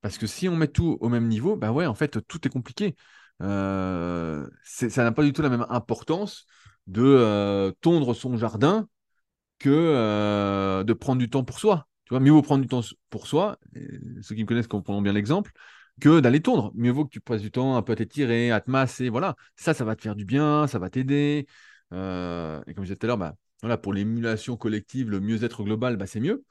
Parce que si on met tout au même niveau, bah ouais, en fait, tout est compliqué. Euh, ça n'a pas du tout la même importance de euh, tondre son jardin que euh, de prendre du temps pour soi. Tu vois, mieux vaut prendre du temps pour soi, ceux qui me connaissent comprendront bien l'exemple, que d'aller tondre. Mieux vaut que tu passes du temps un peu à t'étirer, à te masser, voilà. Ça, ça va te faire du bien, ça va t'aider. Et comme je disais tout à l'heure, bah, voilà, pour l'émulation collective, le mieux-être global, bah, c'est mieux.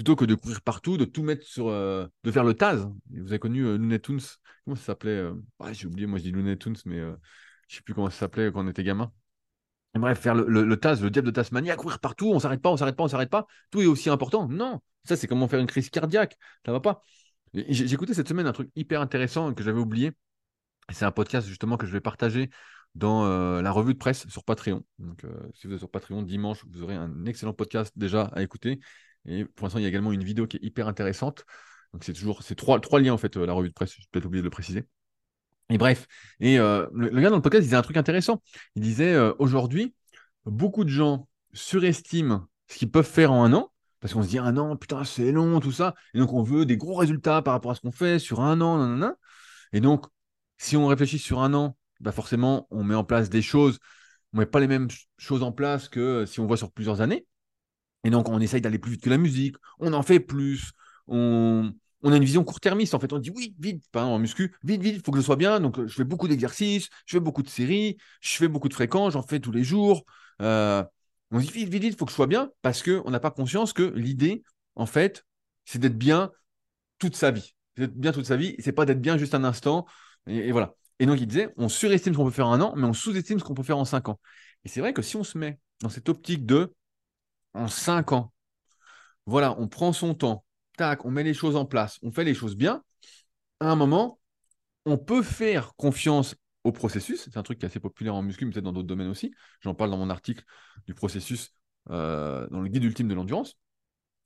Plutôt que de courir partout, de tout mettre sur. euh, de faire le Taz. Vous avez connu euh, Looney Tunes Comment ça s'appelait euh, ouais, J'ai oublié, moi je dis Looney Tunes, mais euh, je sais plus comment ça s'appelait quand on était gamin. Bref, faire le, le, le Taz, le diable de Tasmanie, à courir partout, on s'arrête pas, on s'arrête pas, on s'arrête pas. Tout est aussi important. Non, ça c'est comment faire une crise cardiaque. Ça va pas. Écouté cette semaine un truc hyper intéressant que j'avais oublié. C'est un podcast justement que je vais partager dans la revue de presse sur Patreon. Donc, si vous êtes sur Patreon dimanche, vous aurez un excellent podcast déjà à écouter. Et pour l'instant, il y a également une vidéo qui est hyper intéressante. Donc, c'est toujours c'est trois, trois liens en fait, euh, la revue de presse. J'ai peut-être oublié de le préciser. Et bref, et euh, le, gars dans le podcast disait un truc intéressant. Il disait euh, aujourd'hui, beaucoup de gens surestiment ce qu'ils peuvent faire en un an, parce qu'on se dit un an, putain, c'est long, tout ça. Et donc on veut des gros résultats par rapport à ce qu'on fait sur un an, nanana. Et donc, si on réfléchit sur un an, bah forcément, on met en place des choses. On met pas les mêmes ch- choses en place que si on voit sur plusieurs années. Et donc, on essaye d'aller plus vite que la musique, on en fait plus, on, on a une vision court-termiste. En fait, on dit oui, vite, par exemple, en muscu, vite, vite, il faut que je sois bien. Donc, euh, je fais beaucoup d'exercices, je fais beaucoup de séries, je fais beaucoup de fréquences, j'en fais tous les jours. Euh, on dit vite, vite, vite, il faut que je sois bien parce qu'on n'a pas conscience que l'idée, en fait, c'est d'être bien toute sa vie. D'être bien toute sa vie, c'est pas d'être bien juste un instant. Et voilà. Et donc, il disait, on surestime ce qu'on peut faire en un an, mais on sous-estime ce qu'on peut faire en cinq ans. Et c'est vrai que si on se met dans cette optique de en cinq ans, voilà, on prend son temps, tac, on met les choses en place, on fait les choses bien, à un moment, on peut faire confiance au processus. C'est un truc qui est assez populaire en muscu, mais peut-être dans d'autres domaines aussi. J'en parle dans mon article du processus euh, dans le guide ultime de l'endurance.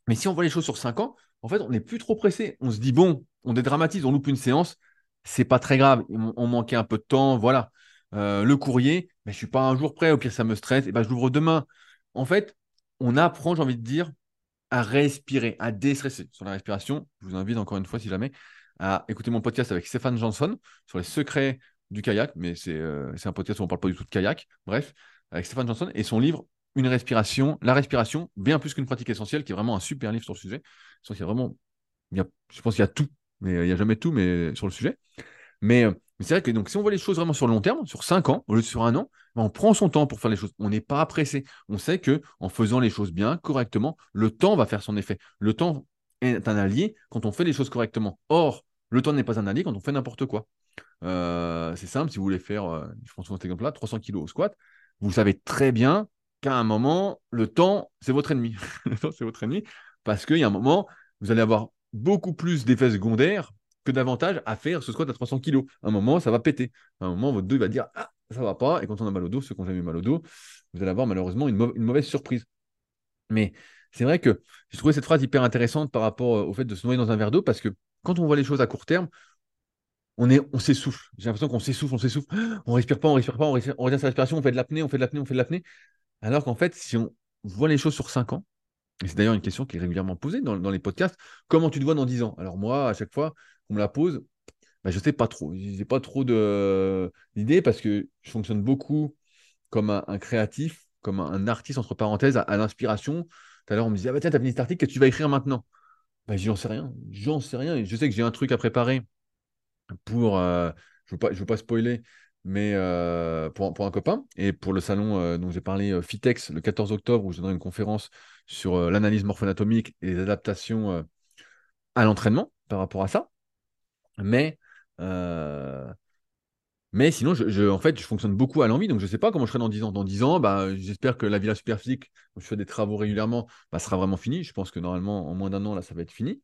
Mais si on voit les choses sur 5 ans, en fait, on n'est plus trop pressé. On se dit, bon, on dédramatise, on loupe une séance, c'est pas très grave. On, manquait un peu de temps, voilà. Euh, le courrier, mais je suis pas un jour prêt, au pire ça me stresse, et ben je l'ouvre demain. En fait, on apprend, j'ai envie de dire, à respirer, à déstresser. Sur la respiration, je vous invite encore une fois, si jamais, à écouter mon podcast avec Stéphane Johnson sur les secrets du kayak, mais c'est euh, un podcast où on parle pas du tout de kayak. Bref, avec Stéphane Johnson, et son livre Une respiration, la respiration, bien plus qu'une pratique essentielle, qui est vraiment un super livre sur le sujet. Je pense qu'il y a vraiment, il y a, je pense qu'il y a tout, mais il n'y a jamais tout, mais sur le sujet. Mais, c'est vrai que donc, si on voit les choses vraiment sur le long terme, sur 5 ans, au lieu de sur un an, on prend son temps pour faire les choses. On n'est pas pressé. On sait que en faisant les choses bien, correctement, le temps va faire son effet. Le temps est un allié quand on fait les choses correctement. Or, le temps n'est pas un allié quand on fait n'importe quoi. Euh, c'est simple, si vous voulez faire, euh, je pense sur cet exemple-là, 300 kg au squat, vous savez très bien qu'à un moment, le temps, c'est votre ennemi. le temps, c'est votre ennemi parce qu'il y a un moment, vous allez avoir beaucoup plus d'effets secondaires que d'avantages à faire ce squat à 300 kg. À un moment, ça va péter. Un moment, votre dos va dire Ah, ça va pas. Et quand on a mal au dos, ceux qui n'ont jamais eu mal au dos, vous allez avoir malheureusement une, mauvaise surprise. Mais c'est vrai que j'ai trouvé cette phrase hyper intéressante par rapport euh, au fait de se noyer dans un verre d'eau parce que quand on voit les choses à court terme, on, est, on s'essouffle. J'ai l'impression qu'on s'essouffle, on s'essouffle. On respire pas, on respire pas, on, respire, on sa respiration, on fait de l'apnée, on fait de l'apnée, on fait de l'apnée. Alors qu'en fait, si on voit les choses sur 5 ans, et c'est d'ailleurs une question qui est régulièrement posée dans, les podcasts, comment tu te vois dans 10 ans? Alors moi, à chaque fois qu'on me la pose, bah, je ne sais pas trop. Je n'ai pas trop d'idées parce que je fonctionne beaucoup comme un, créatif, comme un, artiste, entre parenthèses, à, l'inspiration. Tout à l'heure, on me disait, ah bah tiens, tu as fini cet article, que tu vas écrire maintenant bah, J'en sais rien. J'en sais rien. Je sais que j'ai un truc à préparer pour, euh, je ne veux, veux, pas spoiler, mais euh, pour, pour, un copain. Et pour le salon euh, dont j'ai parlé, Fitex, le 14 octobre, où je donnerai une conférence sur l'analyse morpho-anatomique et les adaptations à l'entraînement par rapport à ça. Mais, mais sinon, je, en fait, je fonctionne beaucoup à l'envie, donc je ne sais pas comment je serai dans 10 ans. Dans 10 ans, bah, j'espère que la Villa Superphysique, où je fais des travaux régulièrement, bah, sera vraiment fini. Je pense que normalement, en moins d'un an, là, ça va être fini.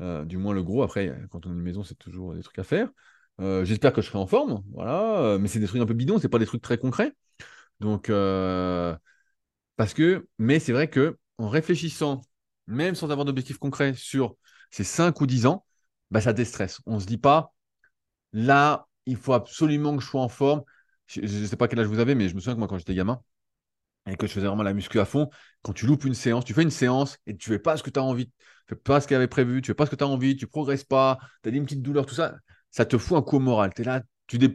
Euh, du moins le gros. Après, quand on a une maison, c'est toujours des trucs à faire. Euh, j'espère que je serai en forme, voilà. Euh, mais c'est des trucs un peu bidons, c'est pas des trucs très concrets. Donc, parce que, mais c'est vrai que en réfléchissant, même sans avoir d'objectif concret sur ces 5 ou 10 ans, bah, ça déstresse. On se dit pas, là, il faut absolument que je sois en forme. Je ne sais pas quel âge vous avez, mais je me souviens que moi, quand j'étais gamin, et que je faisais vraiment la muscu à fond, quand tu loupes une séance, tu fais une séance et tu fais pas ce que tu as envie, tu fais pas ce qu'il avait prévu, tu fais pas ce que tu as envie, tu progresses pas, tu as des petites douleurs, tout ça, ça te fout un coup au moral. Tu es là, tu vais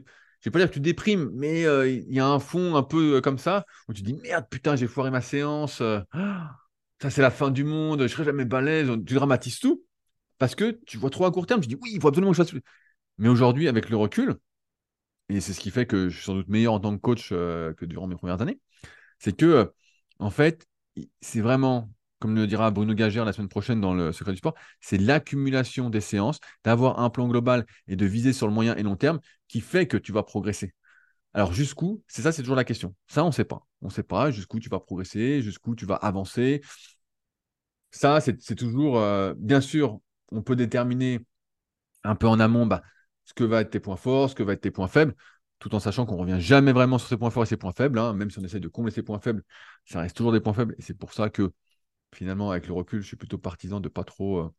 pas dire que tu déprimes, mais euh, il y a un fond un peu euh, comme ça où tu dis merde, putain, j'ai foiré ma séance, euh, ça c'est la fin du monde, je serai jamais balèze, tu dramatises tout parce que tu vois trop à court terme, tu dis oui, il faut absolument que je fasse. Mais aujourd'hui, avec le recul, et c'est ce qui fait que je suis sans doute meilleur en tant que coach que durant mes premières années, c'est que, en fait, c'est vraiment, comme le dira Bruno Gagère la semaine prochaine dans le secret du sport, c'est l'accumulation des séances, d'avoir un plan global et de viser sur le moyen et long terme qui fait que tu vas progresser. Alors jusqu'où? C'est ça, c'est toujours la question. Ça, on ne sait pas. On ne sait pas jusqu'où tu vas progresser, jusqu'où tu vas avancer. Ça, c'est toujours, euh, bien sûr, on peut déterminer un peu en amont bah, ce que va être tes points forts, ce que va être tes points faibles tout en sachant qu'on revient jamais vraiment sur ses points forts et ses points faibles. Hein. Même si on essaie de combler ses points faibles, ça reste toujours des points faibles. Et c'est pour ça que finalement, avec le recul, je suis plutôt partisan de pas trop, euh,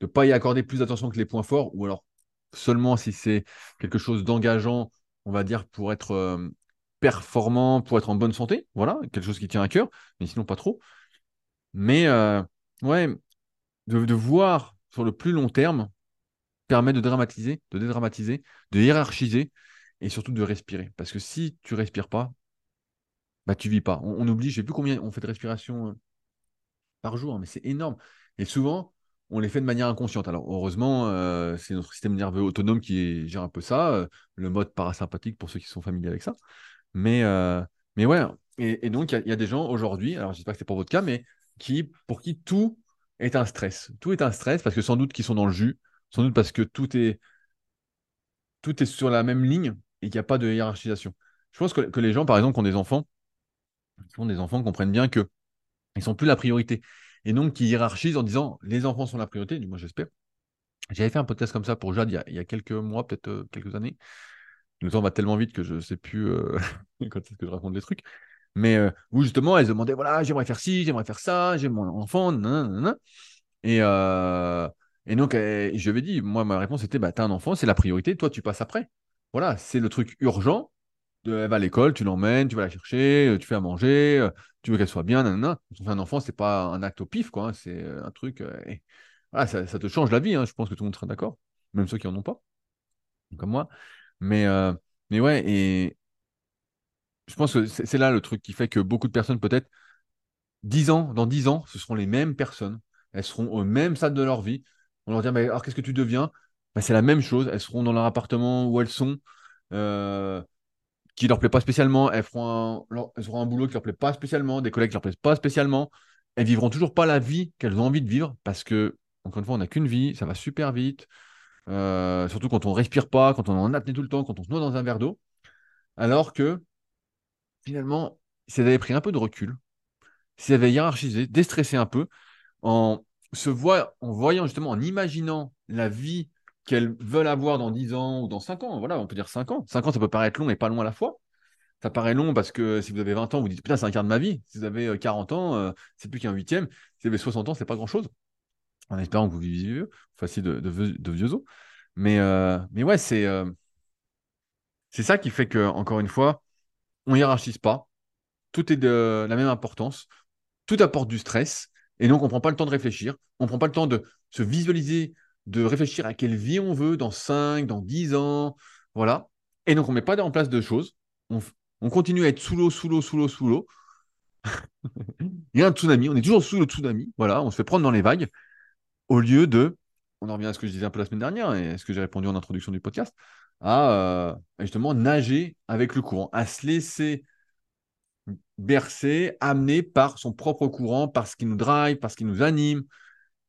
de pas y accorder plus d'attention que les points forts, ou alors seulement si c'est quelque chose d'engageant, on va dire, pour être euh, performant, pour être en bonne santé. Voilà, quelque chose qui tient à cœur, mais sinon pas trop. Mais euh, ouais, de voir sur le plus long terme permet de dramatiser, de dédramatiser, de hiérarchiser et surtout de respirer. Parce que si tu respires pas, bah tu vis pas. On, oublie, je sais plus combien on fait de respiration euh, par jour, mais c'est énorme. Et souvent, on les fait de manière inconsciente. Alors heureusement, euh, c'est notre système nerveux autonome qui gère un peu ça, euh, le mode parasympathique pour ceux qui sont familiers avec ça. Mais, mais ouais, et, donc il y, a des gens aujourd'hui, alors j'espère que c'est pas votre cas, mais qui, pour qui tout est un stress. Tout est un stress parce que sans doute qu'ils sont dans le jus, sans doute parce que tout est, tout est sur la même ligne et qu'il n'y a pas de hiérarchisation. Je pense que, les gens, par exemple, qui ont des enfants, qui ont des enfants comprennent bien qu'ils ne sont plus la priorité. Et donc, qui hiérarchisent en disant les enfants sont la priorité, du moins j'espère. J'avais fait un podcast comme ça pour Jade il y a, quelques mois, peut-être euh, quelques années. Le temps va tellement vite que je ne sais plus euh, quand est-ce que je raconte des trucs. Mais euh, où justement, elle se voilà, j'aimerais faire ci, j'aimerais faire ça, j'ai mon enfant, nanana. Et, et donc, je lui ai dit, moi, ma réponse était bah, t'as un enfant, c'est la priorité, toi, tu passes après. Voilà, c'est le truc urgent. Elle va à l'école, tu l'emmènes, tu vas la chercher, euh, tu fais à manger, euh, tu veux qu'elle soit bien, nanana. Un enfant, c'est pas un acte au pif, quoi. Hein, c'est euh, un truc. voilà, ça, te change la vie. Hein, je pense que tout le monde sera d'accord, même ceux qui en ont pas, comme moi. Mais, mais ouais, et je pense que c'est là le truc qui fait que beaucoup de personnes, peut-être, 10 ans, dans 10 ans, ce seront les mêmes personnes. Elles seront au même stade de leur vie. On leur dit, mais alors qu'est-ce que tu deviens? Bah, C'est la même chose. Elles seront dans leur appartement où elles sont, euh, qui leur plaît pas spécialement. Elles, feront elles auront un boulot qui leur plaît pas spécialement, des collègues qui leur plaisent pas spécialement. Elles vivront toujours pas la vie qu'elles ont envie de vivre parce que, encore une fois, on n'a qu'une vie, ça va super vite. Euh, surtout quand on respire pas, quand on en apnée tout le temps, quand on se noie dans un verre d'eau. Alors que finalement, si elles avaient pris un peu de recul, si elles avaient hiérarchisé, déstressé un peu, en se voit, en voyant justement, en imaginant la vie qu'elles veulent avoir dans 10 ans ou dans 5 ans, voilà, on peut dire 5 ans. 5 ans, ça peut paraître long et pas long à la fois. Ça paraît long parce que si vous avez 20 ans, vous dites putain, c'est un quart de ma vie. Si vous avez 40 euh, ans, euh, c'est plus qu'un huitième. Si vous avez 60 ans, c'est pas grand chose. En espérant que vous viviez vieux, facile de, de, vieux os. Mais, euh, mais ouais, c'est c'est ça qui fait que, encore une fois, on hiérarchise pas. Tout est de la même importance. Tout apporte du stress. Et donc, on ne prend pas le temps de réfléchir. On ne prend pas le temps de se visualiser, de réfléchir à quelle vie on veut dans 5, dans 10 ans. Voilà. Et donc, on ne met pas en place de choses. On, continue à être sous l'eau, sous l'eau, sous l'eau, sous l'eau. Il y a un tsunami. On est toujours sous le tsunami. Voilà. On se fait prendre dans les vagues. Au lieu de, on en revient à ce que je disais un peu la semaine dernière et à ce que j'ai répondu en introduction du podcast, à euh, justement nager avec le courant, à se laisser bercé, amené par son propre courant, par ce qui nous drive, par ce qui nous anime,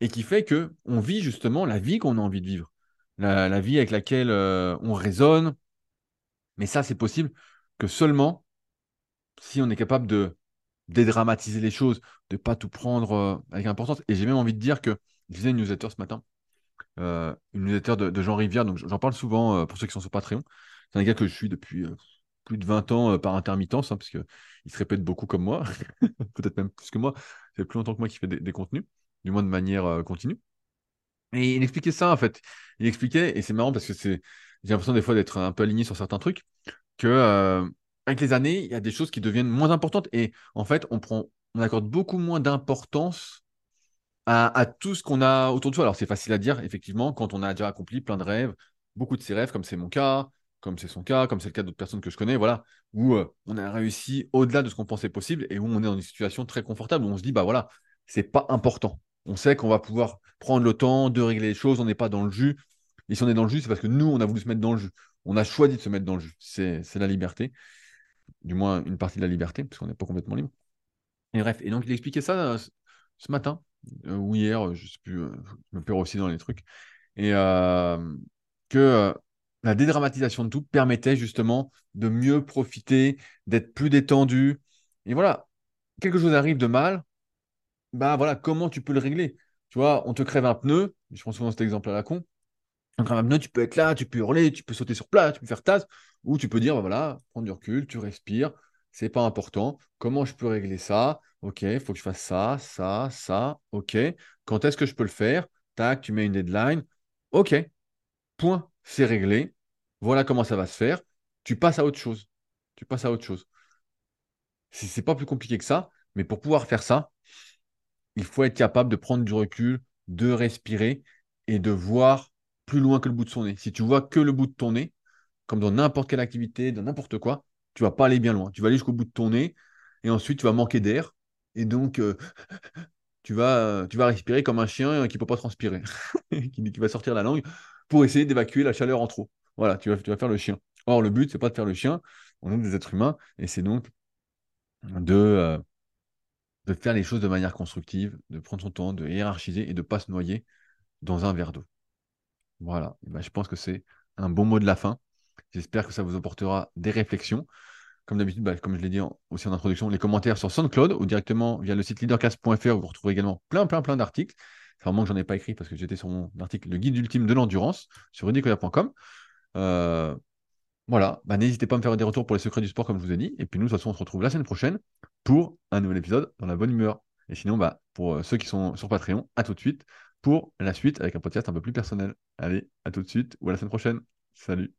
et qui fait que on vit justement la vie qu'on a envie de vivre, la, vie avec laquelle euh, on raisonne. Mais ça, c'est possible que seulement si on est capable de dédramatiser les choses, de pas tout prendre euh, avec importance. Et j'ai même envie de dire que je disais une newsletter ce matin, euh, une newsletter de, Jean Rivière, donc j'en parle souvent pour ceux qui sont sur Patreon. C'est un gars que je suis depuis plus de 20 ans par intermittence, hein, parce que il se répète beaucoup comme moi, peut-être même plus que moi. C'est plus longtemps que moi qui fait des, contenus, du moins de manière euh, continue. Et il expliquait ça, en fait. Il expliquait, et c'est marrant parce que j'ai l'impression des fois d'être un peu aligné sur certains trucs, que euh, avec les années, il y a des choses qui deviennent moins importantes. Et en fait, on accorde beaucoup moins d'importance à, à, tout ce qu'on a autour de soi. Alors, c'est facile à dire, effectivement, quand on a déjà accompli plein de rêves, beaucoup de ses rêves, comme c'est mon cas, comme c'est son cas, comme c'est le cas d'autres personnes que je connais, voilà, où euh, on a réussi au-delà de ce qu'on pensait possible et où on est dans une situation très confortable où on se dit, bah voilà, c'est pas important. On sait qu'on va pouvoir prendre le temps de régler les choses, on n'est pas dans le jus. Et si on est dans le jus, c'est parce que nous, on a voulu se mettre dans le jus. On a choisi de se mettre dans le jus. C'est la liberté, du moins une partie de la liberté, parce qu'on n'est pas complètement libre. Et bref, et donc il expliquait ça euh, ce matin, euh, ou hier, je sais plus, je me perds aussi dans les trucs. Et que la dédramatisation de tout permettait justement de mieux profiter, d'être plus détendu. Et voilà, quelque chose arrive de mal, bah voilà, comment tu peux le régler? Tu vois, on te crève un pneu, je prends souvent cet exemple à la con. On crève un pneu, tu peux être là, tu peux hurler, tu peux sauter sur place, tu peux faire tasse, ou tu peux dire, bah voilà, prendre du recul, tu respires, c'est pas important. Comment je peux régler ça? Ok, il faut que je fasse ça, ça, ça. Ok, quand est-ce que je peux le faire? Tac, tu mets une deadline. Ok, point c'est réglé, voilà comment ça va se faire, tu passes à autre chose. Tu passes à autre chose. C'est pas plus compliqué que ça, mais pour pouvoir faire ça, il faut être capable de prendre du recul, de respirer et de voir plus loin que le bout de son nez. Si tu vois que le bout de ton nez, comme dans n'importe quelle activité, dans n'importe quoi, tu vas pas aller bien loin. Tu vas aller jusqu'au bout de ton nez et ensuite tu vas manquer d'air et donc euh, tu, vas, respirer comme un chien qui ne peut pas transpirer, qui va sortir la langue pour essayer d'évacuer la chaleur en trop. Voilà, tu vas, faire le chien. Or, le but, c'est pas de faire le chien, on est des êtres humains, et c'est donc de, euh, faire les choses de manière constructive, de prendre son temps, de hiérarchiser et de ne pas se noyer dans un verre d'eau. Voilà, ben, je pense que c'est un bon mot de la fin. J'espère que ça vous apportera des réflexions. Comme d'habitude, bah, comme je l'ai dit aussi en introduction, les commentaires sur SoundCloud ou directement via le site leadercast.fr, vous retrouverez également plein, plein, plein d'articles. C'est vraiment que j'en ai pas écrit parce que j'étais sur mon article Le guide ultime de l'endurance sur rudicoya.com. Euh, voilà, bah, n'hésitez pas à me faire des retours pour les secrets du sport comme je vous ai dit. Et puis nous, de toute façon, on se retrouve la semaine prochaine pour un nouvel épisode dans la bonne humeur. Et sinon, bah, pour euh, ceux qui sont sur Patreon, à tout de suite pour la suite avec un podcast un peu plus personnel. Allez, à tout de suite ou à la semaine prochaine. Salut.